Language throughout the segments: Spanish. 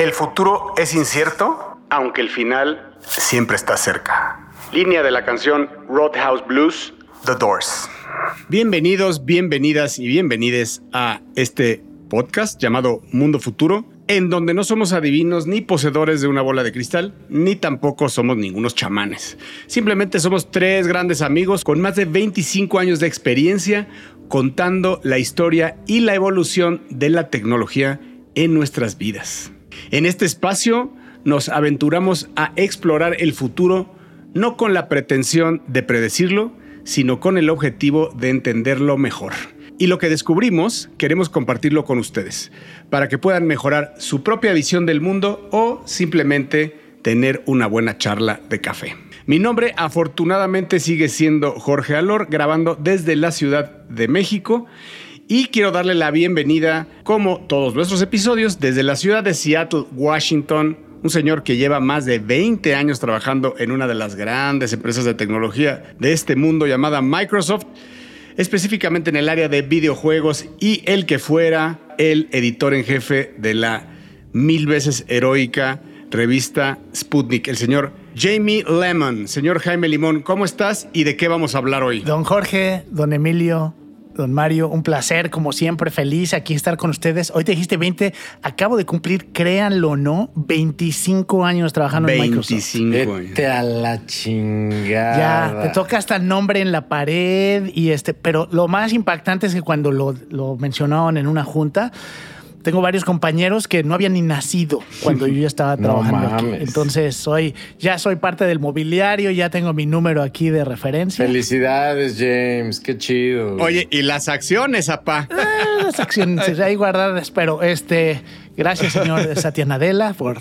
El futuro es incierto, aunque el final siempre está cerca. Línea de la canción Roadhouse Blues, The Doors. Bienvenidos, bienvenidas y bienvenides a este podcast llamado Mundo Futuro, en donde no somos adivinos ni poseedores de una bola de cristal, ni tampoco somos ningunos chamanes. Simplemente somos tres grandes amigos con más de 25 años de experiencia contando la historia y la evolución de la tecnología en nuestras vidas. En este espacio nos aventuramos a explorar el futuro no con la pretensión de predecirlo, sino con el objetivo de entenderlo mejor. Y lo que descubrimos queremos compartirlo con ustedes, para que puedan mejorar su propia visión del mundo o simplemente tener una buena charla de café. Mi nombre afortunadamente sigue siendo Jorge Alor, grabando desde la Ciudad de México y quiero darle la bienvenida, como todos nuestros episodios, desde la ciudad de Seattle, Washington, un señor que lleva más de 20 años trabajando en una de las grandes empresas de tecnología de este mundo llamada Microsoft, específicamente en el área de videojuegos y el que fuera el editor en jefe de la mil veces heroica revista Sputnik, el señor Jamie Lemon. Señor Jaime Limón, ¿cómo estás y de qué vamos a hablar hoy? Don Jorge, don Emilio, Don Mario, un placer, como siempre, feliz aquí estar con ustedes. Hoy te dijiste 20, acabo de cumplir, créanlo o no, 25 años trabajando en Microsoft. 25 años. a la chingada. Ya, te toca hasta el nombre en la pared y este, pero lo más impactante es que cuando lo, lo mencionaron en una junta, tengo varios compañeros que no habían ni nacido cuando yo ya estaba trabajando aquí. Entonces soy, ya soy parte del mobiliario, ya tengo mi número aquí de referencia. Felicidades, James, qué chido. Oye, ¿y las acciones, apá? Eh, las acciones ahí guardadas, pero este, gracias, señor Satya Nadella, por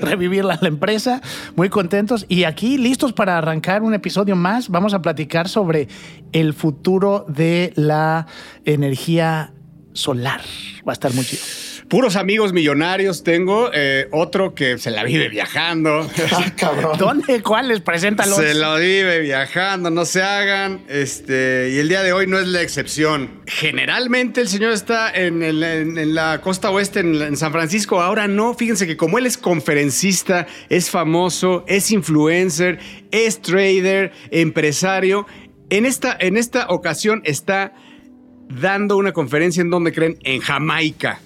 revivir la, la empresa. Muy contentos. Y aquí listos para arrancar un episodio más. Vamos a platicar sobre el futuro de la energía solar. Va a estar muy chido. Puros amigos millonarios tengo. Eh, otro que se la vive viajando. Ah, cabrón. ¿Dónde? ¿Cuáles? Preséntalos. Se lo vive viajando, no se hagan. Este, y el día de hoy no es la excepción. Generalmente el señor está en, el- en- en la costa oeste, en, en San Francisco. Ahora no. Fíjense que como él es conferencista, es famoso, es influencer, es trader, empresario. En esta, en esta ocasión está dando una conferencia en donde creen en Jamaica.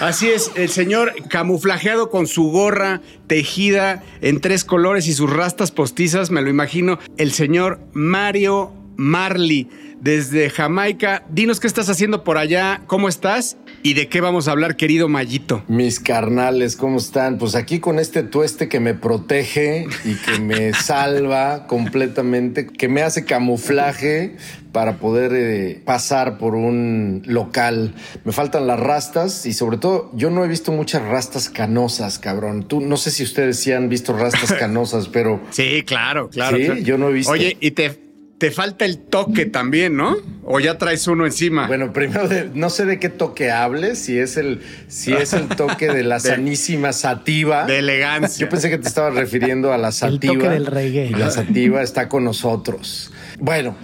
Así es, el señor camuflajeado con su gorra tejida en tres colores y sus rastas postizas, me lo imagino, el señor Mario Marley desde Jamaica. Dinos qué estás haciendo por allá, cómo estás y de qué vamos a hablar, querido Mayito. Mis carnales, ¿cómo están? Pues aquí con este tueste que me protege y que me salva completamente, que me hace camuflaje para poder eh, pasar por un local. Me faltan las rastas y sobre todo yo no he visto muchas rastas canosas, cabrón. Tú no sé si ustedes sí han visto rastas canosas, pero Sí, claro, claro. Sí, claro. yo no he visto. Oye, y te, te falta el toque también, ¿no? O ya traes uno encima. Bueno, primero de- no sé de qué toque hables, si es el, si es el toque de la sanísima sativa. de elegancia. Yo pensé que te estabas refiriendo a la sativa. toque del reggae. Y la sativa está con nosotros. Bueno,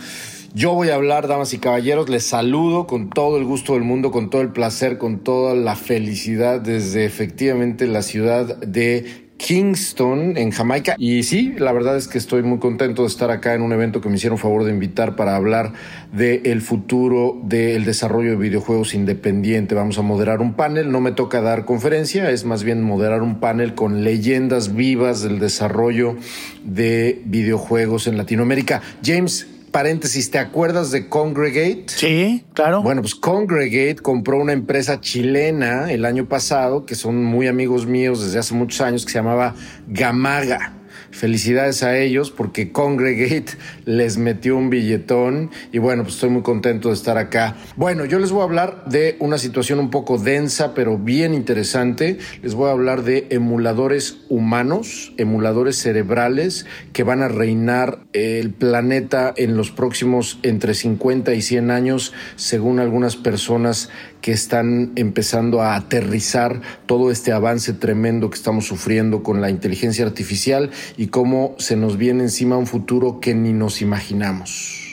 yo voy a hablar, damas y caballeros, les saludo con todo el gusto del mundo, con todo el placer, con toda la felicidad desde efectivamente la ciudad de Kingston, en Jamaica. Y sí, la verdad es que estoy muy contento de estar acá en un evento que me hicieron favor de invitar para hablar del futuro del desarrollo de videojuegos independiente. Vamos a moderar un panel, no me toca dar conferencia, es más bien moderar un panel con leyendas vivas del desarrollo de videojuegos en Latinoamérica. James, paréntesis, ¿te acuerdas de Congregate? Sí, claro. Bueno, pues Congregate compró una empresa chilena el año pasado, que son muy amigos míos desde hace muchos años, que se llamaba Gamaga. Felicidades a ellos porque Congregate les metió un billetón y bueno, pues estoy muy contento de estar acá. Bueno, yo les voy a hablar de una situación un poco densa, pero bien interesante. Les voy a hablar de emuladores humanos, emuladores cerebrales que van a reinar el planeta en los próximos entre 50 y 100 años, según algunas personas que están empezando a aterrizar todo este avance tremendo que estamos sufriendo con la inteligencia artificial y cómo se nos viene encima un futuro que ni nos imaginamos.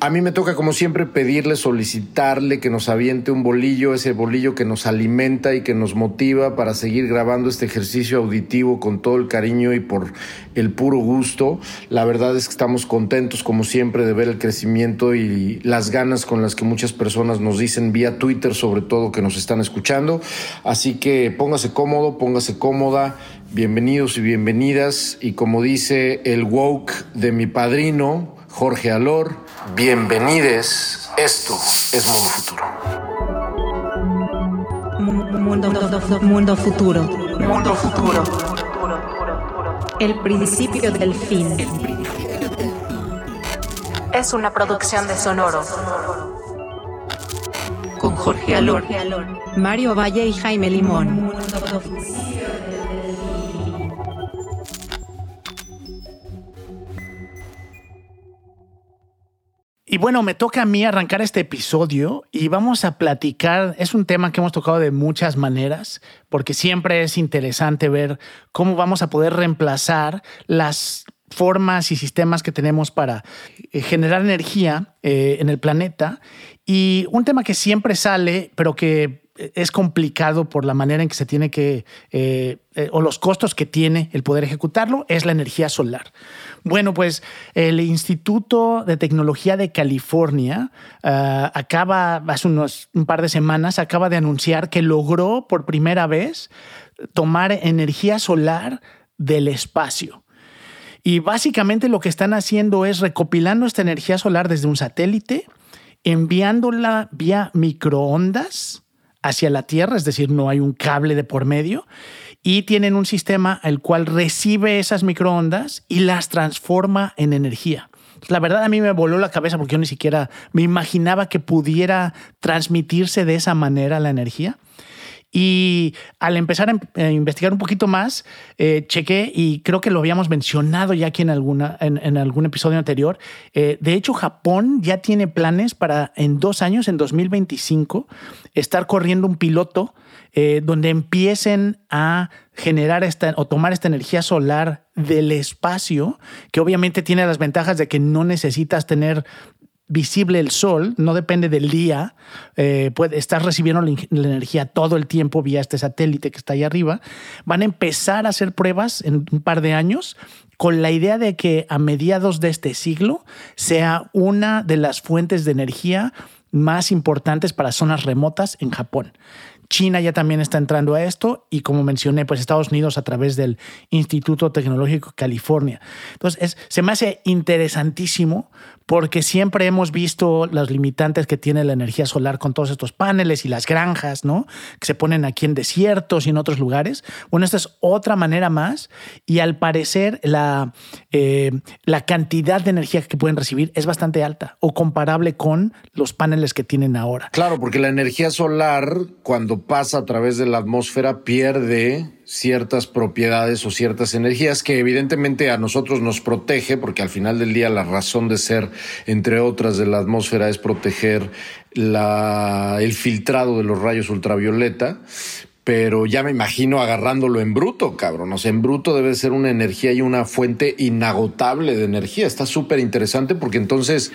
A mí me toca, como siempre, pedirle, solicitarle que nos aviente un bolillo, ese bolillo que nos alimenta y que nos motiva para seguir grabando este ejercicio auditivo con todo el cariño y por el puro gusto. La verdad es que estamos contentos, como siempre, de ver el crecimiento y las ganas con las que muchas personas nos dicen vía Twitter, sobre todo, que nos están escuchando. Así que póngase cómodo, póngase cómoda. Bienvenidos y bienvenidas. Y como dice el woke de mi padrino, Jorge Alor, bienvenides. Esto es Mundo Futuro. Mundo, mundo futuro. Mundo futuro. El principio del fin. Es una producción de Sonoro. Con Jorge Alor, Mario Valle y Jaime Limón. Y bueno, me toca a mí arrancar este episodio y vamos a platicar, es un tema que hemos tocado de muchas maneras, porque siempre es interesante ver cómo vamos a poder reemplazar las formas y sistemas que tenemos para eh, generar energía eh, en el planeta. Y un tema que siempre sale, pero que es complicado por la manera en que se tiene que, eh, eh, o los costos que tiene el poder ejecutarlo, es la energía solar. Bueno, pues el Instituto de Tecnología de California ah, acaba, hace unos, un par de semanas, acaba de anunciar que logró por primera vez tomar energía solar del espacio. Y básicamente lo que están haciendo es recopilando esta energía solar desde un satélite, enviándola vía microondas hacia la Tierra, es decir, no hay un cable de por medio, y tienen un sistema el cual recibe esas microondas y las transforma en energía. La verdad a mí me voló la cabeza porque yo ni siquiera me imaginaba que pudiera transmitirse de esa manera la energía. Y al empezar a investigar un poquito más, eh, chequé y creo que lo habíamos mencionado ya aquí en, alguna, en, algún episodio anterior. Eh, de hecho, Japón ya tiene planes para en dos años, en 2025, estar corriendo un piloto eh, donde empiecen a generar esta o tomar esta energía solar del espacio, que obviamente tiene las ventajas de que no necesitas tener visible el sol, no depende del día, eh, puede, estás recibiendo la, energía todo el tiempo vía este satélite que está ahí arriba, van a empezar a hacer pruebas en un par de años con la idea de que a mediados de este siglo sea una de las fuentes de energía más importantes para zonas remotas en Japón. China ya también está entrando a esto y como mencioné, pues Estados Unidos a través del Instituto Tecnológico California. Entonces, se me hace interesantísimo porque siempre hemos visto las limitantes que tiene la energía solar con todos estos paneles y las granjas, ¿no? Que se ponen aquí en desiertos y en otros lugares. Bueno, esta es otra manera más y al parecer la, eh, la cantidad de energía que pueden recibir es bastante alta o comparable con los paneles que tienen ahora. Claro, porque la energía solar cuando pasa a través de la atmósfera pierde ciertas propiedades o ciertas energías que evidentemente a nosotros nos protege, porque al final del día la razón de ser, entre otras, de la atmósfera es proteger la, el filtrado de los rayos ultravioleta, pero ya me imagino agarrándolo en bruto, cabrón. O sea, en bruto debe ser una energía y una fuente inagotable de energía. Está súper interesante porque entonces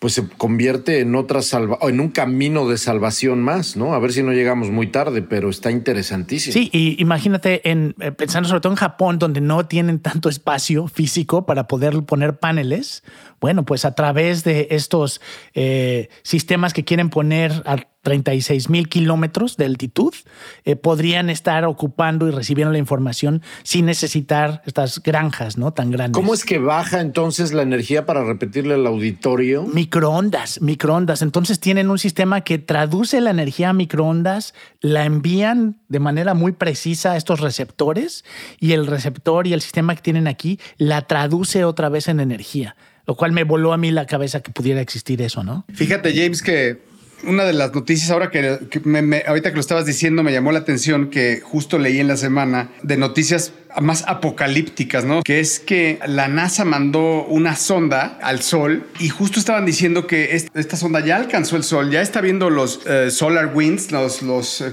pues se convierte en otra salva en un camino de salvación más, ¿no? A ver si no llegamos muy tarde, pero está interesantísimo. Sí, y imagínate en eh, pensando sobre todo en Japón, donde no tienen tanto espacio físico para poder poner paneles. Bueno, pues a través de estos eh, sistemas que quieren poner 36 mil kilómetros de altitud, eh, podrían estar ocupando y recibiendo la información sin necesitar estas granjas no tan grandes. ¿Cómo es que baja entonces la energía para repetirle al auditorio? Microondas, microondas. Entonces tienen un sistema que traduce la energía a microondas, la envían de manera muy precisa a estos receptores y el receptor y el sistema que tienen aquí la traduce otra vez en energía lo cual me voló a mí la cabeza que pudiera existir eso, ¿no? Fíjate, James, que una de las noticias ahora que, ahorita que lo estabas diciendo me llamó la atención que justo leí en la semana de noticias más apocalípticas, ¿no? Que es que la NASA mandó una sonda al Sol y justo estaban diciendo que esta sonda ya alcanzó el Sol, ya está viendo los eh, solar winds, los,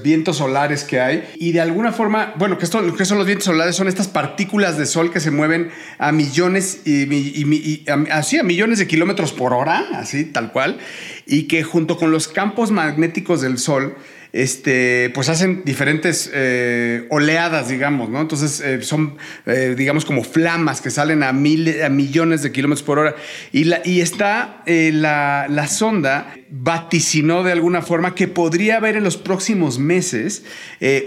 vientos solares que hay y de alguna forma, bueno, que, esto, que son los vientos solares? Son estas partículas de Sol que se mueven a millones y, así a millones de kilómetros por hora, así tal cual, y que junto con los campos magnéticos del Sol este, pues hacen diferentes eh, oleadas, digamos, ¿no? Entonces eh, son, eh, digamos, como flamas que salen a, mil, a millones de kilómetros por hora. Y, está la, la, sonda vaticinó de alguna forma que podría haber en los próximos meses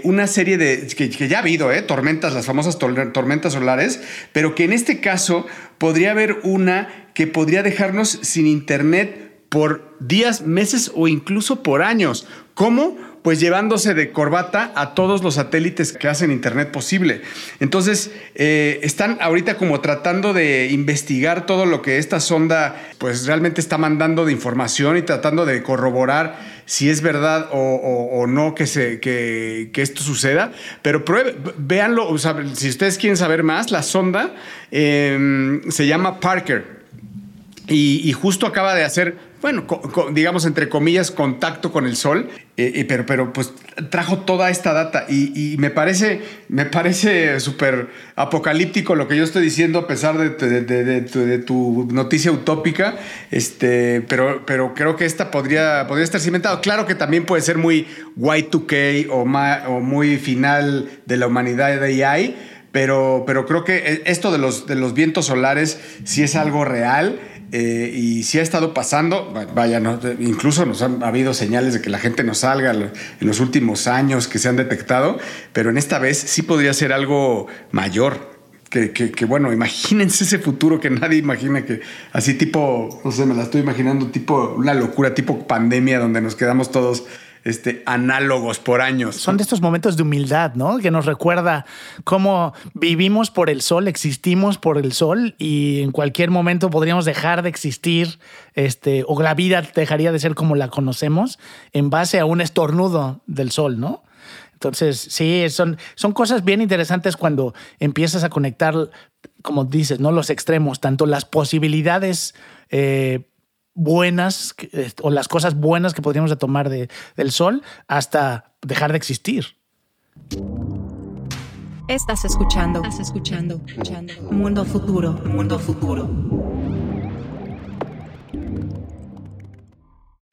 una serie de, que, ya ha habido, tormentas, las famosas tormentas solares, pero que en este caso podría haber una que podría dejarnos sin internet por días, meses o incluso por años. ¿Cómo? Pues llevándose de corbata a todos los satélites que hacen Internet posible. Entonces, eh, están ahorita como tratando de investigar todo lo que esta sonda pues realmente está mandando de información y tratando de corroborar si es verdad o, no que, se, que, esto suceda. Pero pruebe, véanlo, si ustedes quieren saber más, la sonda em, se llama Parker. y justo acaba de hacer bueno, digamos entre comillas, contacto con el sol, eh, eh, pero, pero pues trajo toda esta data y, me parece, me parece súper apocalíptico lo que yo estoy diciendo a pesar de, tu noticia utópica, este, pero, pero creo que esta podría, podría estar cimentado. Claro que también puede ser muy Y2K o, o muy final de la humanidad de AI, pero, pero creo que eh, esto de los, de los vientos solares sí es algo real eh, y si ha estado pasando, vaya, incluso nos han habido señales de que la gente no salga en los últimos años que se han detectado, pero en esta vez sí podría ser algo mayor. Que, que, bueno, imagínense ese futuro que nadie imagina que así tipo, no sé, me la estoy imaginando tipo una locura, tipo pandemia donde nos quedamos todos este, análogos por años. Son de estos momentos de humildad, ¿no? Que nos recuerda cómo vivimos por el sol, existimos por el sol y en cualquier momento podríamos dejar de existir, este, o la vida dejaría de ser como la conocemos en base a un estornudo del sol, ¿no? Entonces, sí, son, son cosas bien interesantes cuando empiezas a conectar, como dices, ¿no? Los extremos, tanto las posibilidades eh, buenas o las cosas buenas que podríamos tomar de, del sol hasta dejar de existir. Estás escuchando, estás escuchando, escuchando. Mundo futuro, mundo futuro.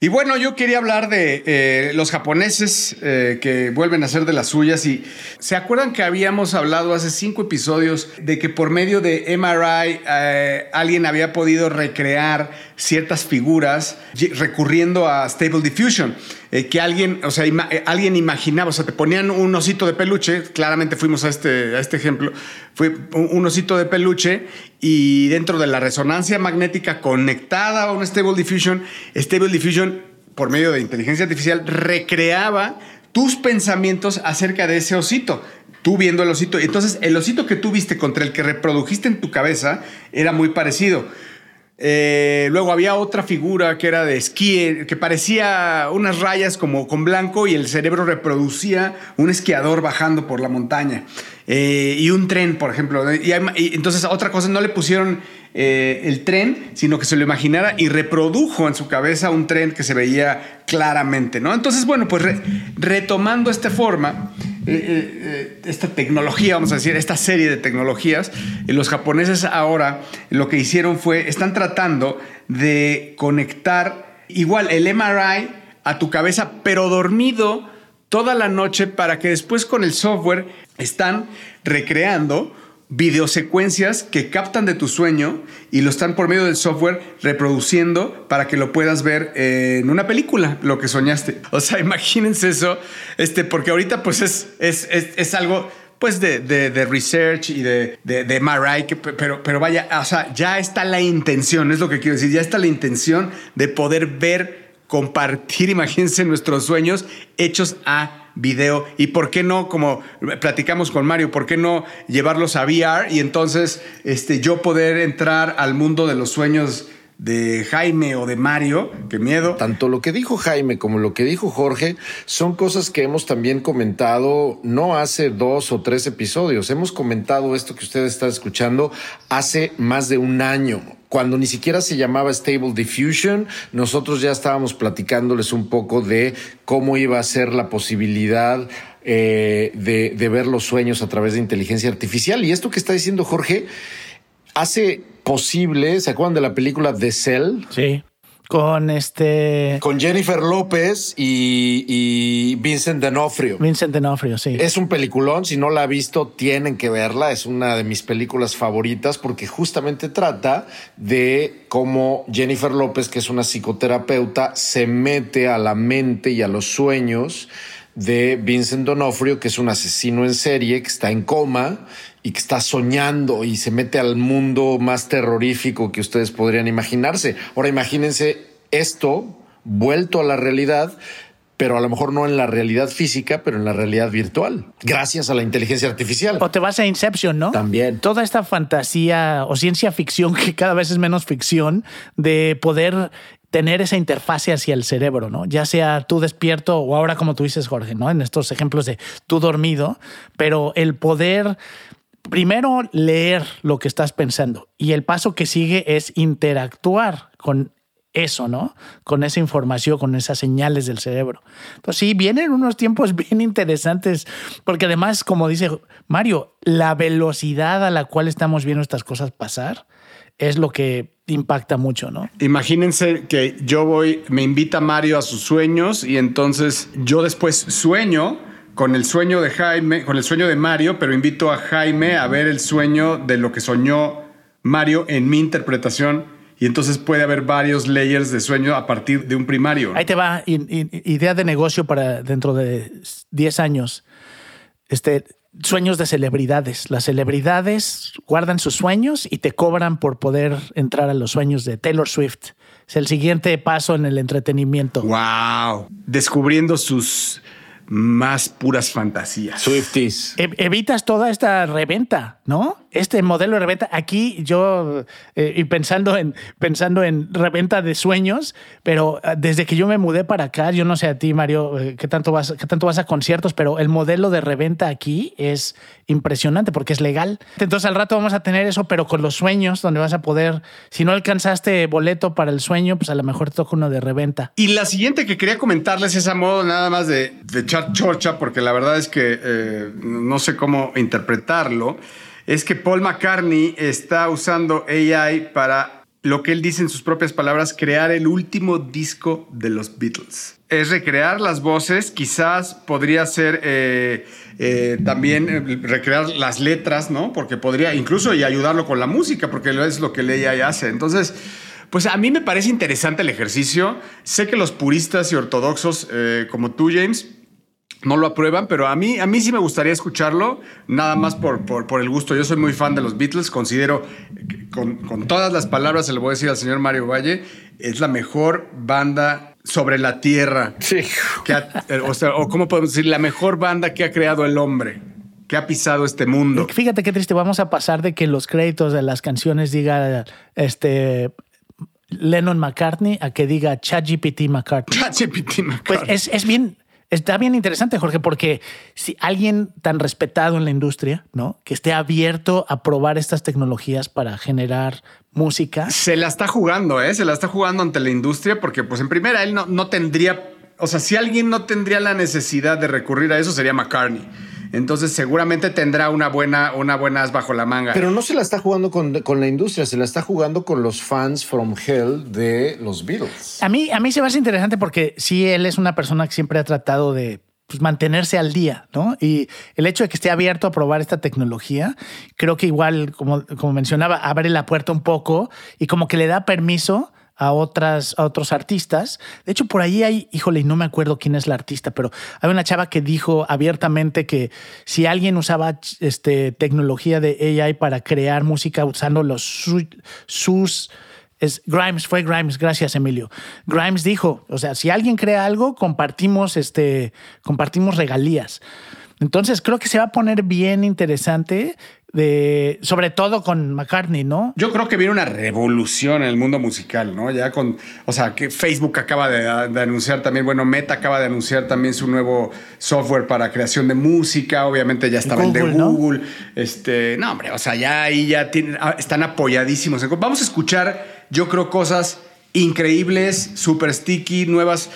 Y bueno, yo quería hablar de eh, los japoneses eh, que vuelven a hacer de las suyas. Y se acuerdan que habíamos hablado hace cinco episodios de que por medio de MRI eh, alguien había podido recrear ciertas figuras recurriendo a Stable Diffusion. Que alguien, o sea, alguien imaginaba, o sea, te ponían un osito de peluche, claramente fuimos a este, a este ejemplo, fue un osito de peluche y dentro de la resonancia magnética conectada a un Stable Diffusion, Stable Diffusion, por medio de inteligencia artificial, recreaba tus pensamientos acerca de ese osito. Tú viendo el osito. Entonces, el osito que tú viste contra el que reprodujiste en tu cabeza era muy parecido. Eh, luego había otra figura que era de esquí, que parecía unas rayas como con blanco y el cerebro reproducía un esquiador bajando por la montaña. Eh, y un tren, por ejemplo. Y, entonces, otra cosa, no le pusieron eh, el tren, sino que se lo imaginara y reprodujo en su cabeza un tren que se veía claramente, ¿no? Entonces, bueno, pues retomando esta forma, esta tecnología, vamos a decir, esta serie de tecnologías, los japoneses ahora lo que hicieron fue, están tratando de conectar igual el MRI a tu cabeza, pero dormido toda la noche para que después con el software están recreando videosecuencias que captan de tu sueño y lo están por medio del software reproduciendo para que lo puedas ver en una película, lo que soñaste. O sea, imagínense eso, este, porque ahorita pues es, es, es, algo pues de, de, research y de, de, de MRI, pero, pero vaya, o sea, ya está la intención, es lo que quiero decir, ya está la intención de poder ver, compartir, imagínense nuestros sueños hechos a video y por qué no, como platicamos con Mario, por qué no llevarlos a VR y entonces este, yo poder entrar al mundo de los sueños de Jaime o de Mario. Qué miedo. Tanto lo que dijo Jaime como lo que dijo Jorge son cosas que hemos también comentado no hace dos o tres episodios. Hemos comentado esto que ustedes están escuchando hace más de un año. Cuando ni siquiera se llamaba Stable Diffusion, nosotros ya estábamos platicándoles un poco de cómo iba a ser la posibilidad eh, de, de ver los sueños a través de inteligencia artificial. Y esto que está diciendo Jorge hace posible, ¿se acuerdan de la película The Cell? Sí. Con este Con Jennifer López y, y Vincent D'Onofrio. Vincent D'Onofrio, sí. Es un peliculón, si no la ha visto, tienen que verla. Es una de mis películas favoritas porque justamente trata de cómo Jennifer López, que es una psicoterapeuta, se mete a la mente y a los sueños de Vincent D'Onofrio, que es un asesino en serie, que está en coma y que está soñando y se mete al mundo más terrorífico que ustedes podrían imaginarse. Ahora imagínense esto vuelto a la realidad, pero a lo mejor no en la realidad física, pero en la realidad virtual, gracias a la inteligencia artificial. O te vas a Inception, ¿no? También. Toda esta fantasía o ciencia ficción, que cada vez es menos ficción, de poder tener esa interfase hacia el cerebro, ¿no? Ya sea tú despierto o ahora como tú dices, Jorge, ¿no? En estos ejemplos de tú dormido, pero el poder primero leer lo que estás pensando y el paso que sigue es interactuar con eso, ¿no? Con esa información, con esas señales del cerebro. Entonces, sí, vienen unos tiempos bien interesantes, porque además, como dice Mario, la velocidad a la cual estamos viendo estas cosas pasar es lo que impacta mucho, ¿no? Imagínense que yo voy, me invita Mario a sus sueños y entonces yo después sueño con el sueño de Jaime, con el sueño de Mario, pero invito a Jaime a ver el sueño de lo que soñó Mario en mi interpretación y entonces puede haber varios layers de sueño a partir de un primario. Ahí te va, idea de negocio para dentro de 10 años. Este, sueños de celebridades. Las celebridades guardan sus sueños y te cobran por poder entrar a los sueños de Taylor Swift. Es el siguiente paso en el entretenimiento. Wow, descubriendo sus más puras fantasías. Swifties. E- evitas toda esta reventa, ¿no? Este modelo de reventa. Aquí yo, eh, y pensando en, pensando en reventa de sueños, pero eh, desde que yo me mudé para acá, yo no sé a ti, Mario, eh, qué tanto vas, qué tanto vas a conciertos, pero el modelo de reventa aquí es impresionante porque es legal. Entonces al rato vamos a tener eso, pero con los sueños, donde vas a poder, si no alcanzaste boleto para el sueño, pues a lo mejor toca uno de reventa. Y la siguiente que quería comentarles es a modo nada más de, de echar chorcha, porque la verdad es que eh, no sé cómo interpretarlo, es que Paul McCartney está usando AI para lo que él dice en sus propias palabras, crear el último disco de los Beatles. Es recrear las voces, quizás podría ser eh, eh, también eh, recrear las letras, ¿no? Porque podría incluso y ayudarlo con la música, porque es lo que el AI hace. Entonces, pues a mí me parece interesante el ejercicio. Sé que los puristas y ortodoxos como tú, James, no lo aprueban, pero a mí, a mí sí me gustaría escucharlo, nada más por, por, por el gusto. Yo soy muy fan de los Beatles, considero, con, con todas las palabras, se lo voy a decir al señor Mario Valle, es la mejor banda sobre la tierra. Sí. que ha- eh, o sea, o cómo podemos decir, la mejor banda que ha creado el hombre, que ha pisado este mundo. Fíjate qué triste, vamos a pasar de que en los créditos de las canciones diga este Lennon McCartney a que diga ChatGPT McCartney. ChatGPT Pues McCartney. es, es bien, está bien interesante, Jorge, porque si alguien tan respetado en la industria, ¿no? Que esté abierto a probar estas tecnologías para generar música. Se la está jugando, ¿eh? Se la está jugando ante la industria porque, pues, en primera, él no, no tendría... O sea, si alguien no tendría la necesidad de recurrir a eso, sería McCartney. Entonces, seguramente tendrá una buena, una buena as bajo la manga. Pero no se la está jugando con, con la industria, se la está jugando con los fans from hell de los Beatles. A mí, a mí se me hace interesante porque sí, él es una persona que siempre ha tratado de pues, mantenerse al día, ¿no? Y el hecho de que esté abierto a probar esta tecnología, creo que igual, como, como mencionaba, abre la puerta un poco y como que le da permiso a otras a otros artistas. De hecho, por ahí hay, híjole, no me acuerdo quién es la artista, pero hay una chava que dijo abiertamente que si alguien usaba este, tecnología de AI para crear música usando los su- sus es Grimes, fue Grimes, gracias Emilio. Grimes dijo, o sea, si alguien crea algo, compartimos, este, compartimos regalías. Entonces creo que se va a poner bien interesante de, sobre todo con McCartney, ¿no? Yo creo que viene una revolución en el mundo musical, ¿no? Ya con, o sea, que Facebook acaba de, de anunciar también, bueno, Meta acaba de anunciar también su nuevo software para creación de música, obviamente ya estaba el de Google, ¿no? Google, este, no, hombre, o sea, ya ahí ya tienen, ah, están apoyadísimos. Vamos a escuchar, yo creo, cosas increíbles, super sticky, nuevas,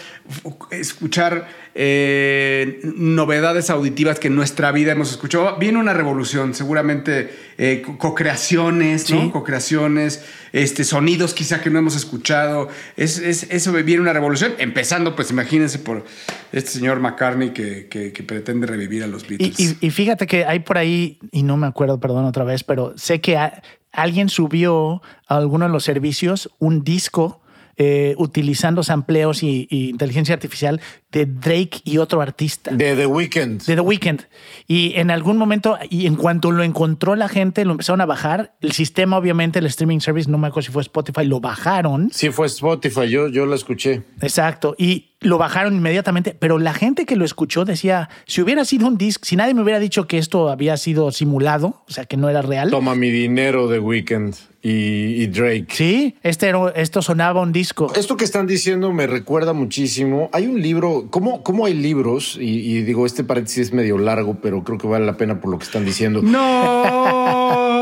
escuchar eh, novedades auditivas que en nuestra vida hemos escuchado. Viene una revolución, seguramente eh, co- co-creaciones, ¿no? Sí. Co-creaciones, este, sonidos quizá que no hemos escuchado. Es, es- eso viene una revolución, empezando, pues imagínense por este señor McCartney que, que- que pretende revivir a los Y, Beatles. y- y fíjate que hay por ahí, y no me acuerdo, perdón otra vez, pero sé que a- alguien subió a alguno de los servicios un disco eh, utilizando sampleos y, y inteligencia artificial de Drake y otro artista. De The Weeknd. de The Weeknd. Y en algún momento, y en cuanto lo encontró la gente, lo empezaron a bajar. El sistema, obviamente, el streaming service, no me acuerdo si fue Spotify, lo bajaron. Sí, fue Spotify, yo, yo la escuché. Exacto. Y lo bajaron inmediatamente. Pero la gente que lo escuchó decía, si hubiera sido un disc, si nadie me hubiera dicho que esto había sido simulado, o sea, que no era real. Toma mi dinero The Weeknd y, y Drake. Sí, este era- esto sonaba un disco. Esto que están diciendo me recuerda muchísimo. Hay un libro, ¿cómo, cómo hay libros? Y, y digo, este paréntesis es medio largo, pero creo que vale la pena por lo que están diciendo. ¡No!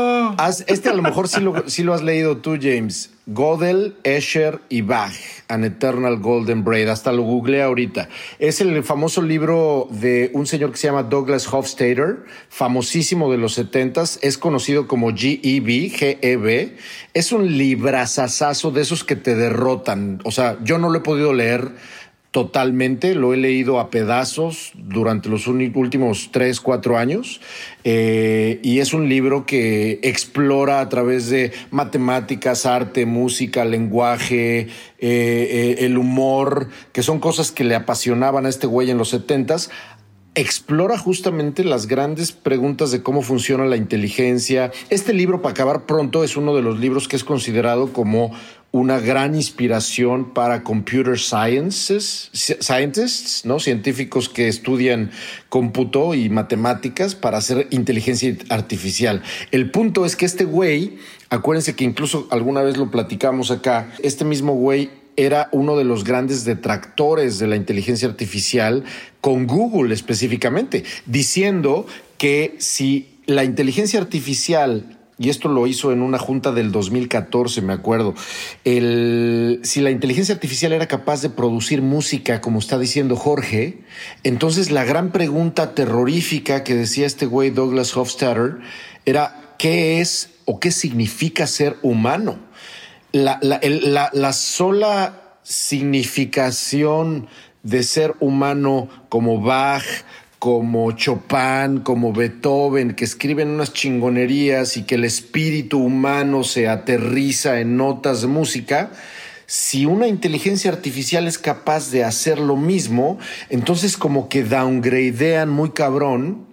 Este a lo mejor sí lo, has leído tú, James. Gödel, Escher y Bach, An Eternal Golden Braid. Hasta lo googleé ahorita. Es el famoso libro de un señor que se llama Douglas Hofstadter, famosísimo de los 70s. Es conocido como GEB, G-E-B. Es un librazazazo de esos que te derrotan. O sea, yo no lo he podido leer totalmente, lo he leído a pedazos durante los últimos tres, cuatro años eh, y es un libro que explora a través de matemáticas, arte, música, lenguaje, eh, eh, el humor, que son cosas que le apasionaban a este güey en los setentas explora justamente las grandes preguntas de cómo funciona la inteligencia. Este libro, para acabar pronto, es uno de los libros que es considerado como una gran inspiración para computer sciences, scientists, ¿no? Científicos que estudian cómputo y matemáticas para hacer inteligencia artificial. El punto es que este güey, acuérdense que incluso alguna vez lo platicamos acá, este mismo güey era uno de los grandes detractores de la inteligencia artificial con Google específicamente, diciendo que si la inteligencia artificial y esto lo hizo en una junta del 2014, me acuerdo. El, si la inteligencia artificial era capaz de producir música, como está diciendo Jorge, entonces la gran pregunta terrorífica que decía este güey Douglas Hofstadter era ¿qué es o qué significa ser humano? La, la, la- la sola significación de ser humano como Bach, como Chopin, como Beethoven, que escriben unas chingonerías y que el espíritu humano se aterriza en notas de música, si una inteligencia artificial es capaz de hacer lo mismo, entonces como que downgradean muy cabrón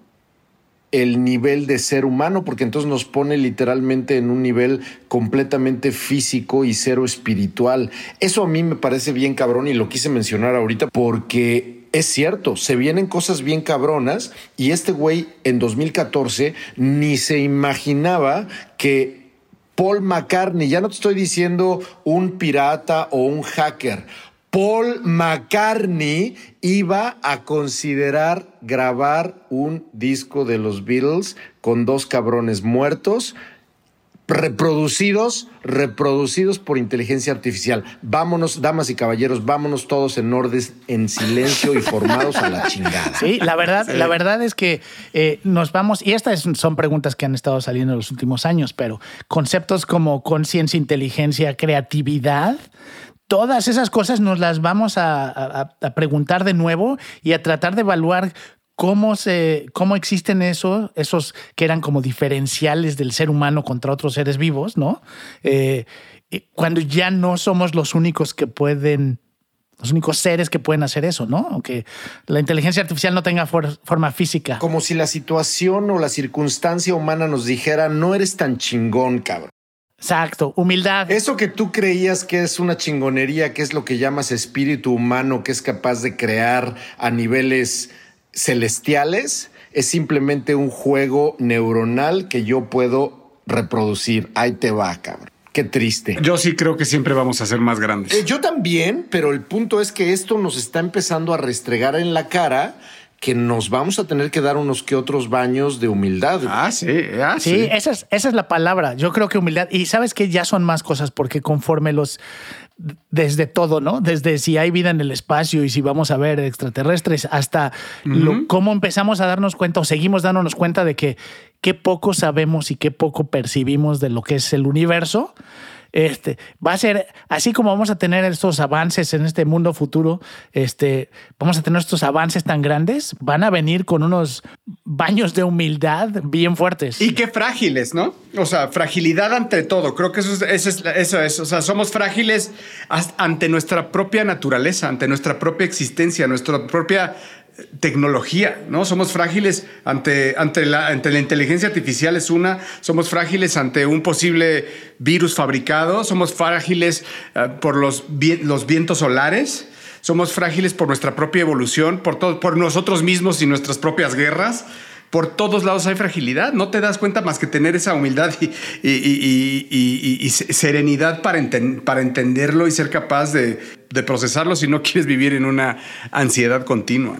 el nivel de ser humano, porque entonces nos pone literalmente en un nivel completamente físico y cero espiritual. Eso a mí me parece bien cabrón y lo quise mencionar ahorita porque es cierto, se vienen cosas bien cabronas y este güey en 2014 ni se imaginaba que Paul McCartney, ya no te estoy diciendo un pirata o un hacker, Paul McCartney iba a considerar grabar un disco de los Beatles con dos cabrones muertos, reproducidos, reproducidos por inteligencia artificial. Vámonos, damas y caballeros, vámonos todos en orden, en silencio y formados a la chingada. Sí, la verdad, la verdad es que eh, nos vamos, y estas son preguntas que han estado saliendo en los últimos años, pero conceptos como conciencia, inteligencia, creatividad, todas esas cosas nos las vamos a, a- preguntar de nuevo y a tratar de evaluar cómo se, cómo existen esos, esos que eran como diferenciales del ser humano contra otros seres vivos, ¿no? Eh, cuando ya no somos los únicos que pueden los únicos seres que pueden hacer eso, ¿no? Aunque la inteligencia artificial no tenga for- forma física. Como si la situación o la circunstancia humana nos dijera, no eres tan chingón, cabrón. Exacto, humildad. Eso que tú creías que es una chingonería, que es lo que llamas espíritu humano, que es capaz de crear a niveles celestiales, es simplemente un juego neuronal que yo puedo reproducir. Ahí te va, cabrón. Qué triste. Yo sí creo que siempre vamos a ser más grandes. Eh, yo también, pero el punto es que esto nos está empezando a restregar en la cara que nos vamos a tener que dar unos que otros baños de humildad. Ah, sí, ah, Sí, sí. Esa, es, esa es la palabra. Yo creo que humildad. Y sabes que ya son más cosas porque conforme los. Desde todo, ¿no? Desde si hay vida en el espacio y si vamos a ver extraterrestres, hasta lo- cómo empezamos a darnos cuenta o seguimos dándonos cuenta de que qué poco sabemos y qué poco percibimos de lo que es el universo. Este va a ser así como vamos a tener estos avances en este mundo futuro. Este vamos a tener estos avances tan grandes, van a venir con unos baños de humildad bien fuertes. Y qué frágiles, ¿no? O sea, fragilidad ante todo. Creo que eso es, eso es, eso es. O sea, somos frágiles ante nuestra propia naturaleza, ante nuestra propia existencia, nuestra propia tecnología, ¿no? Somos frágiles ante, ante, la, ante la inteligencia artificial es una, somos frágiles ante un posible virus fabricado, somos frágiles eh, por los, los vientos solares, somos frágiles por nuestra propia evolución, por, por nosotros mismos y nuestras propias guerras. Por todos lados hay fragilidad. No te das cuenta más que tener esa humildad y- y- y- y serenidad para, enten- para entenderlo y ser capaz de, de procesarlo si no quieres vivir en una ansiedad continua.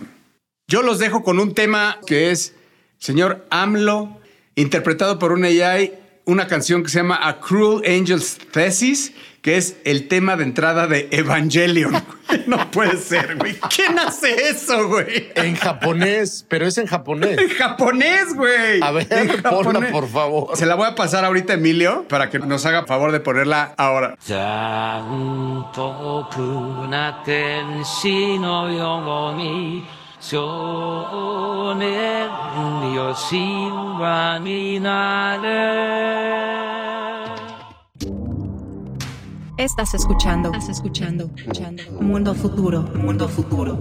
Yo los dejo con un tema que es señor AMLO, interpretado por un AI, una canción que se llama A Cruel Angel's Thesis, que es el tema de entrada de Evangelion. No puede ser, güey. ¿Quién hace eso, güey? En japonés, pero es en japonés. En japonés, güey. A ver, ponla, por favor. Se la voy a pasar ahorita a Emilio para que nos haga favor de ponerla ahora. Estás escuchando, estás escuchando, escuchando. Mundo futuro, mundo futuro.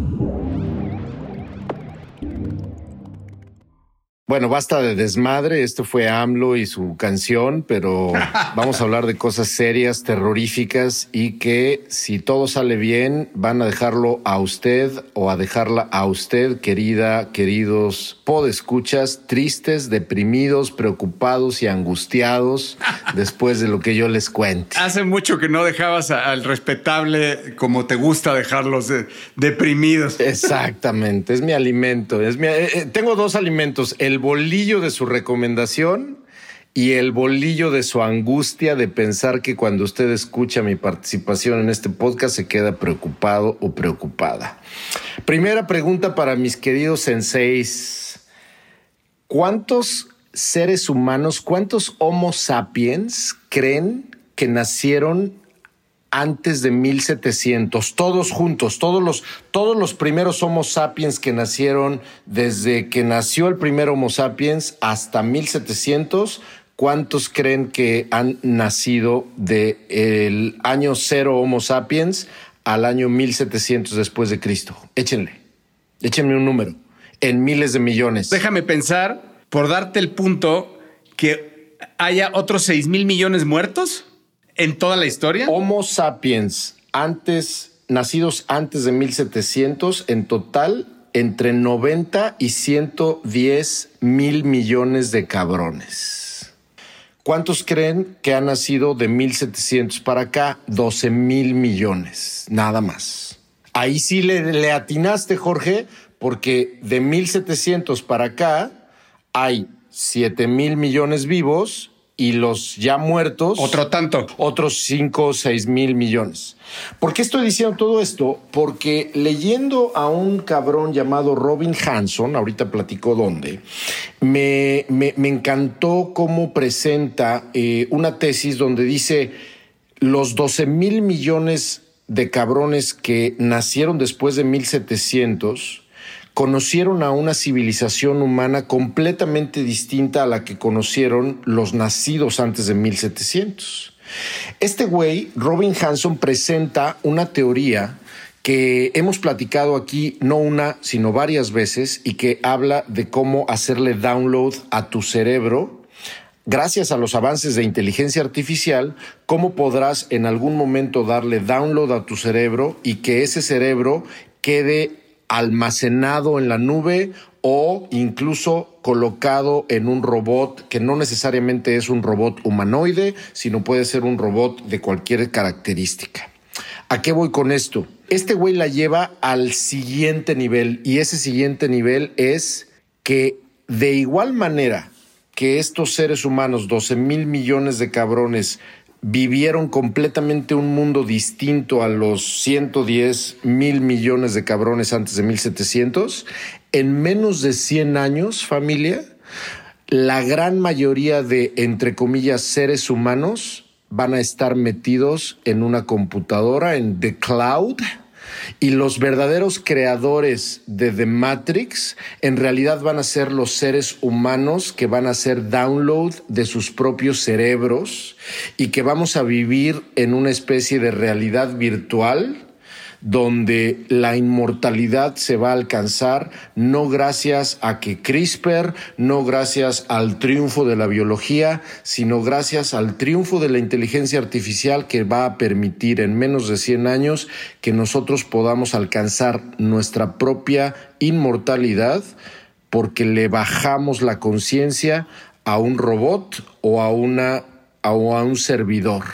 Bueno, basta de desmadre. Esto fue AMLO y su canción, pero vamos a hablar de cosas serias, terroríficas y que si todo sale bien van a dejarlo a usted o a dejarla a usted, querida, queridos podescuchas, tristes, deprimidos, preocupados y angustiados después de lo que yo les cuente. Hace mucho que no dejabas al respetable como te gusta dejarlos de- deprimidos. Exactamente, es mi alimento. Es mi, eh, eh, tengo dos alimentos, el bolillo de su recomendación y el bolillo de su angustia de pensar que cuando usted escucha mi participación en este podcast se queda preocupado o preocupada. Primera pregunta para mis queridos senseis. ¿Cuántos seres humanos, cuántos Homo sapiens creen que nacieron antes de 1700, todos juntos, todos los, todos los primeros Homo sapiens que nacieron desde que nació el primer Homo sapiens hasta 1700, ¿cuántos creen que han nacido del año cero Homo sapiens al año 1700 después de Cristo? Échenle, échenme un número, en miles de millones. Déjame pensar, por darte el punto, que haya otros 6 mil millones muertos en toda la historia. Homo sapiens, antes, nacidos antes de 1700, en total, entre 90 y 110 mil millones de cabrones. ¿Cuántos creen que han nacido de 1700 para acá? 12 mil millones, nada más. Ahí sí le, le atinaste, Jorge, porque de 1700 para acá hay 7 mil millones vivos y los ya muertos Otro tanto. otros 5 o 6 mil millones. ¿Por qué estoy diciendo todo esto? Porque leyendo a un cabrón llamado Robin Hanson, ahorita platico dónde, me, me- me encantó cómo presenta eh, una tesis donde dice los 12 mil millones de cabrones que nacieron después de 1700 conocieron a una civilización humana completamente distinta a la que conocieron los nacidos antes de 1700. Este güey, Robin Hanson, presenta una teoría que hemos platicado aquí no una, sino varias veces y que habla de cómo hacerle download a tu cerebro gracias a los avances de inteligencia artificial, cómo podrás en algún momento darle download a tu cerebro y que ese cerebro quede almacenado en la nube o incluso colocado en un robot que no necesariamente es un robot humanoide, sino puede ser un robot de cualquier característica. ¿A qué voy con esto? Este güey la lleva al siguiente nivel y ese siguiente nivel es que de igual manera que estos seres humanos, 12 mil millones de cabrones, vivieron completamente un mundo distinto a los 110 mil millones de cabrones antes de 1700, en menos de 100 años, familia, la gran mayoría de, entre comillas, seres humanos van a estar metidos en una computadora, en The Cloud, y los verdaderos creadores de The Matrix en realidad van a ser los seres humanos que van a hacer download de sus propios cerebros y que vamos a vivir en una especie de realidad virtual donde la inmortalidad se va a alcanzar no gracias a que CRISPR, no gracias al triunfo de la biología, sino gracias al triunfo de la inteligencia artificial que va a permitir en menos de 100 años que nosotros podamos alcanzar nuestra propia inmortalidad porque le bajamos la conciencia a un robot o a una o a un servidor.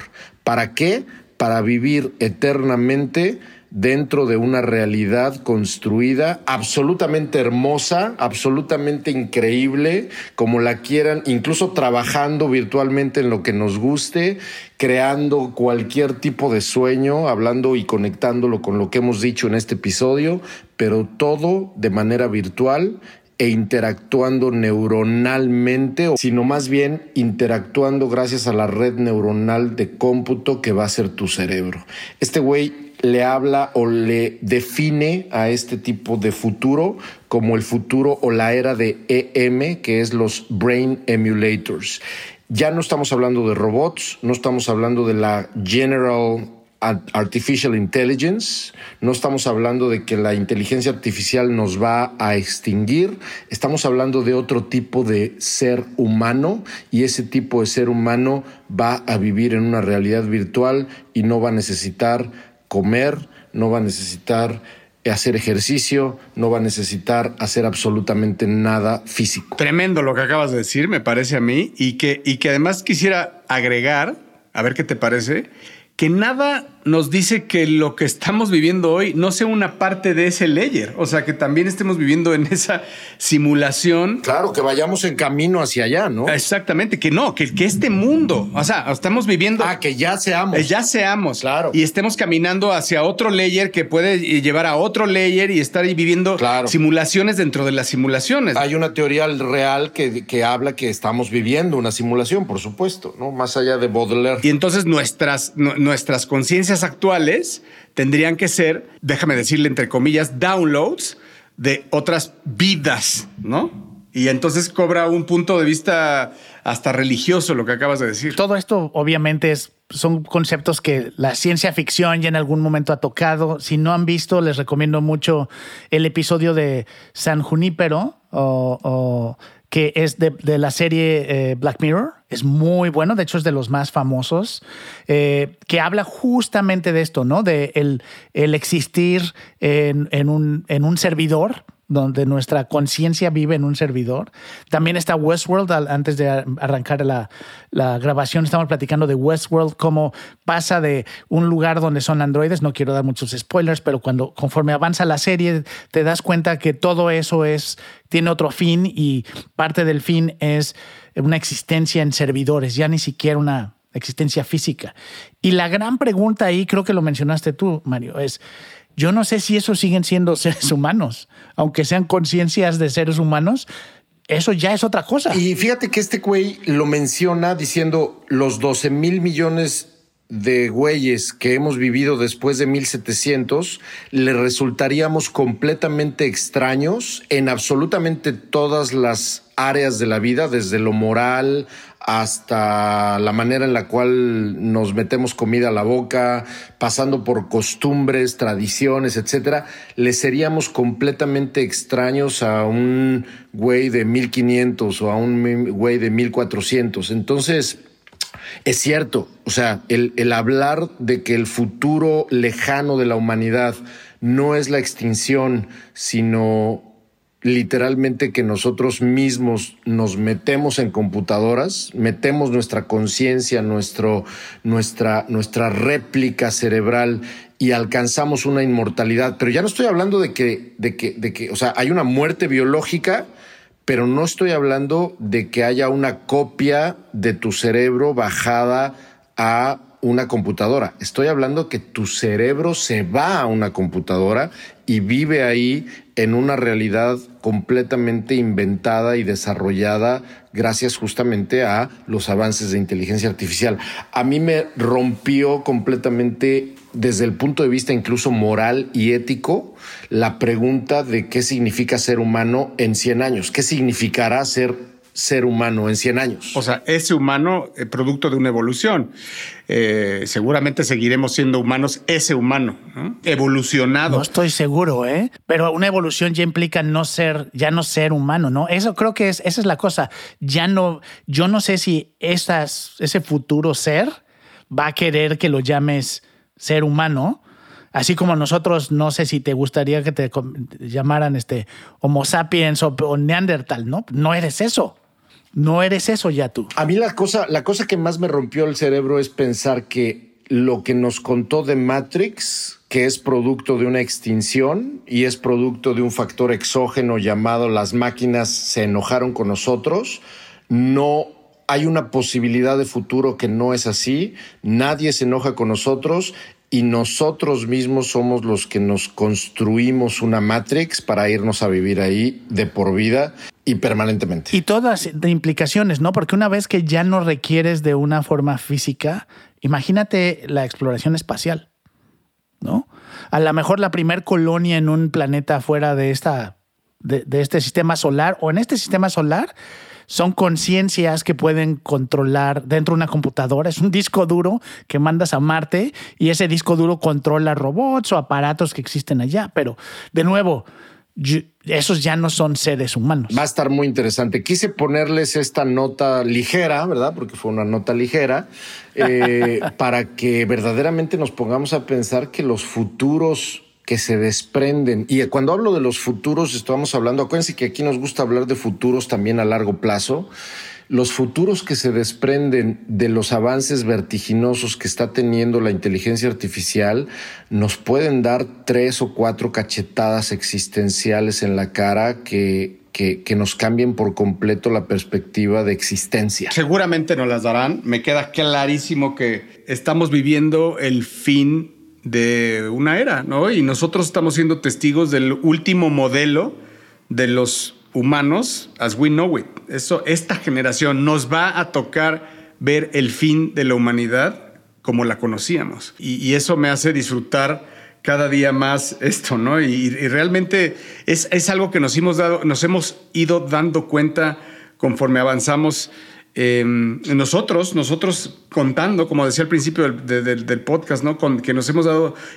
¿Para qué? Para vivir eternamente dentro de una realidad construida absolutamente hermosa, absolutamente increíble, como la quieran, incluso trabajando virtualmente en lo que nos guste, creando cualquier tipo de sueño, hablando y conectándolo con lo que hemos dicho en este episodio, pero todo de manera virtual e interactuando neuronalmente, sino más bien interactuando gracias a la red neuronal de cómputo que va a ser tu cerebro. Este güey le habla o le define a este tipo de futuro como el futuro o la era de EM, que es los Brain Emulators. Ya no estamos hablando de robots, no estamos hablando de la General Artificial Intelligence, no estamos hablando de que la inteligencia artificial nos va a extinguir, estamos hablando de otro tipo de ser humano y ese tipo de ser humano va a vivir en una realidad virtual y no va a necesitar comer, no va a necesitar hacer ejercicio, no va a necesitar hacer absolutamente nada físico. Tremendo lo que acabas de decir, me parece a mí, y que, y que además quisiera agregar, a ver qué te parece, que nada nos dice que lo que estamos viviendo hoy no sea una parte de ese layer. O sea, que también estemos viviendo en esa simulación. Claro, que vayamos en camino hacia allá, ¿no? Exactamente, que no, que, que este mundo, o sea, estamos viviendo. Ah, que ya seamos. Eh, Ya seamos. Claro. Y estemos caminando hacia otro layer que puede llevar a otro layer y estar viviendo Claro. simulaciones dentro de las simulaciones. Hay una teoría real que, que habla que estamos viviendo una simulación, por supuesto, ¿no? Más allá de Baudelaire. Y entonces nuestras, nu- nuestras conciencias actuales tendrían que ser, déjame decirle entre comillas, downloads de otras vidas, ¿no? Y entonces cobra un punto de vista hasta religioso lo que acabas de decir. Todo esto obviamente es, son conceptos que la ciencia ficción ya en algún momento ha tocado. Si no han visto, les recomiendo mucho el episodio de San Junípero, o, o- que es de, de la serie eh, Black Mirror. Es muy bueno, de hecho es de los más famosos, eh, que habla justamente de esto, ¿no? De el, el existir en, en un, en un servidor donde nuestra conciencia vive en un servidor. También está Westworld, antes de ar- arrancar la, la grabación, estamos platicando de Westworld, cómo pasa de un lugar donde son androides, no quiero dar muchos spoilers, pero cuando conforme avanza la serie te das cuenta que todo eso es, tiene otro fin y parte del fin es una existencia en servidores, ya ni siquiera una existencia física. Y la gran pregunta ahí, creo que lo mencionaste tú, Mario, es, yo no sé si esos siguen siendo seres humanos, aunque sean conciencias de seres humanos, eso ya es otra cosa. Y fíjate que este güey lo menciona diciendo los 12 mil millones de güeyes que hemos vivido después de 1700, le resultaríamos completamente extraños en absolutamente todas las áreas de la vida, desde lo moral hasta la manera en la cual nos metemos comida a la boca, pasando por costumbres, tradiciones, etcétera, le seríamos completamente extraños a un güey de 1500 o a un güey de 1400. Entonces, es cierto, o sea, el, el hablar de que el futuro lejano de la humanidad no es la extinción, sino literalmente que nosotros mismos nos metemos en computadoras, metemos nuestra conciencia, nuestra, nuestra réplica cerebral y alcanzamos una inmortalidad. Pero ya no estoy hablando de que, de que, de que, o sea, hay una muerte biológica, pero no estoy hablando de que haya una copia de tu cerebro bajada a una computadora. Estoy hablando que tu cerebro se va a una computadora y vive ahí en una realidad completamente inventada y desarrollada gracias justamente a los avances de inteligencia artificial. A mí me rompió completamente desde el punto de vista incluso moral y ético la pregunta de qué significa ser humano en 100 años, qué significará ser ser humano en 100 años. O sea, ese humano, eh, producto de una evolución. Eh, seguramente seguiremos siendo humanos, ese humano, ¿no? evolucionado. No estoy seguro, ¿eh? Pero una evolución ya implica no ser, ya no ser humano, ¿no? Eso creo que es, esa es la cosa. Ya no, yo no sé si esas, ese futuro ser va a querer que lo llames ser humano. Así como nosotros, no sé si te gustaría que te llamaran este Homo sapiens o, o Neandertal, ¿no? No eres eso. No eres eso ya tú. A mí la cosa, la cosa que más me rompió el cerebro es pensar que lo que nos contó de Matrix, que es producto de una extinción y es producto de un factor exógeno llamado las máquinas se enojaron con nosotros, no hay una posibilidad de futuro que no es así, nadie se enoja con nosotros y nosotros mismos somos los que nos construimos una Matrix para irnos a vivir ahí de por vida y permanentemente. Y todas de implicaciones, ¿no? Porque una vez que ya no requieres de una forma física, imagínate la exploración espacial, ¿no? A lo mejor la primer colonia en un planeta fuera de esta, de, de este sistema solar o en este sistema solar son conciencias que pueden controlar dentro de una computadora. Es un disco duro que mandas a Marte y ese disco duro controla robots o aparatos que existen allá. Pero, de nuevo, yo- esos ya no son seres humanos. Va a estar muy interesante. Quise ponerles esta nota ligera, ¿verdad? Porque fue una nota ligera, eh, para que verdaderamente nos pongamos a pensar que los futuros que se desprenden, y cuando hablo de los futuros, estamos hablando, acuérdense que aquí nos gusta hablar de futuros también a largo plazo, los futuros que se desprenden de los avances vertiginosos que está teniendo la inteligencia artificial nos pueden dar tres o cuatro cachetadas existenciales en la cara que, que, que nos cambien por completo la perspectiva de existencia. Seguramente nos las darán. Me queda clarísimo que estamos viviendo el fin de una era, ¿no? Y nosotros estamos siendo testigos del último modelo de los humanos as we know it. Eso, esta generación nos va a tocar ver el fin de la humanidad como la conocíamos. Y, eso me hace disfrutar cada día más esto, ¿no? Y, y realmente es, es algo que nos hemos, dado, nos hemos ido dando cuenta conforme avanzamos. Eh, nosotros, nosotros contando, como decía al principio del, de- del- del podcast, que nos hemos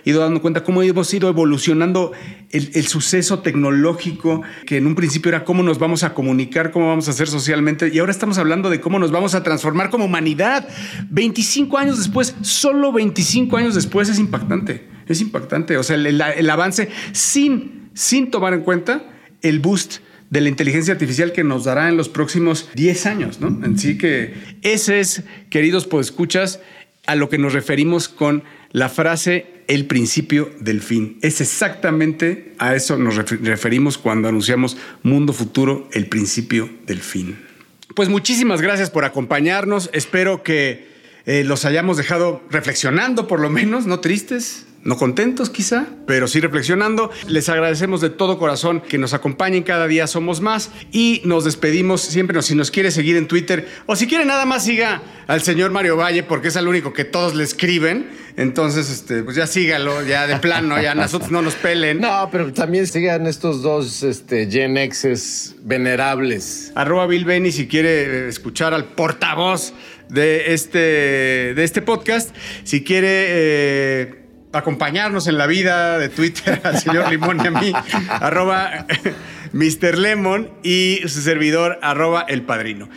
ido dando cuenta cómo hemos ido evolucionando el, suceso tecnológico, que en un principio era cómo nos vamos a comunicar, cómo vamos a hacer socialmente, y ahora estamos hablando de cómo nos vamos a transformar como humanidad. 25 años después, solo 25 años después es impactante, es impactante. O sea, el, el- el avance sin, sin tomar en cuenta el boost de la inteligencia artificial que nos dará en los próximos 10 años, ¿no? Así que ese es, queridos podescuchas, a lo que nos referimos con la frase el principio del fin. Es exactamente a eso nos refer- referimos cuando anunciamos Mundo Futuro, el principio del fin. Pues muchísimas gracias por acompañarnos. Espero que eh, los hayamos dejado reflexionando, por lo menos, no tristes, no contentos quizá, pero sí reflexionando. Les agradecemos de todo corazón que nos acompañen cada día, somos más y nos despedimos siempre. nos- Si nos quiere seguir en Twitter o si quiere nada más siga al señor Mario Valle porque es el único que todos le escriben. Entonces, este, pues ya sígalo, ya de plano, ya nosotros no nos pelen. No, pero también sigan estos dos este, Gen X's venerables. Arroba Bill Benny si quiere eh, escuchar al portavoz de este, de este podcast. Si quiere eh, acompañarnos en la vida de Twitter al señor Limón y a mí, arroba Mr. Lemon y su servidor, arroba El Padrino.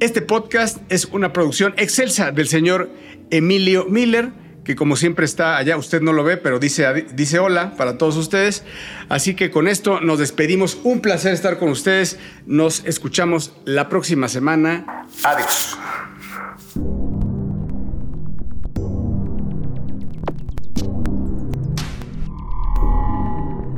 Este podcast es una producción excelsa del señor Emilio Miller que como siempre está allá, usted no lo ve, pero dice, dice hola para todos ustedes. Así que con esto nos despedimos. Un placer estar con ustedes. Nos escuchamos la próxima semana. Adiós.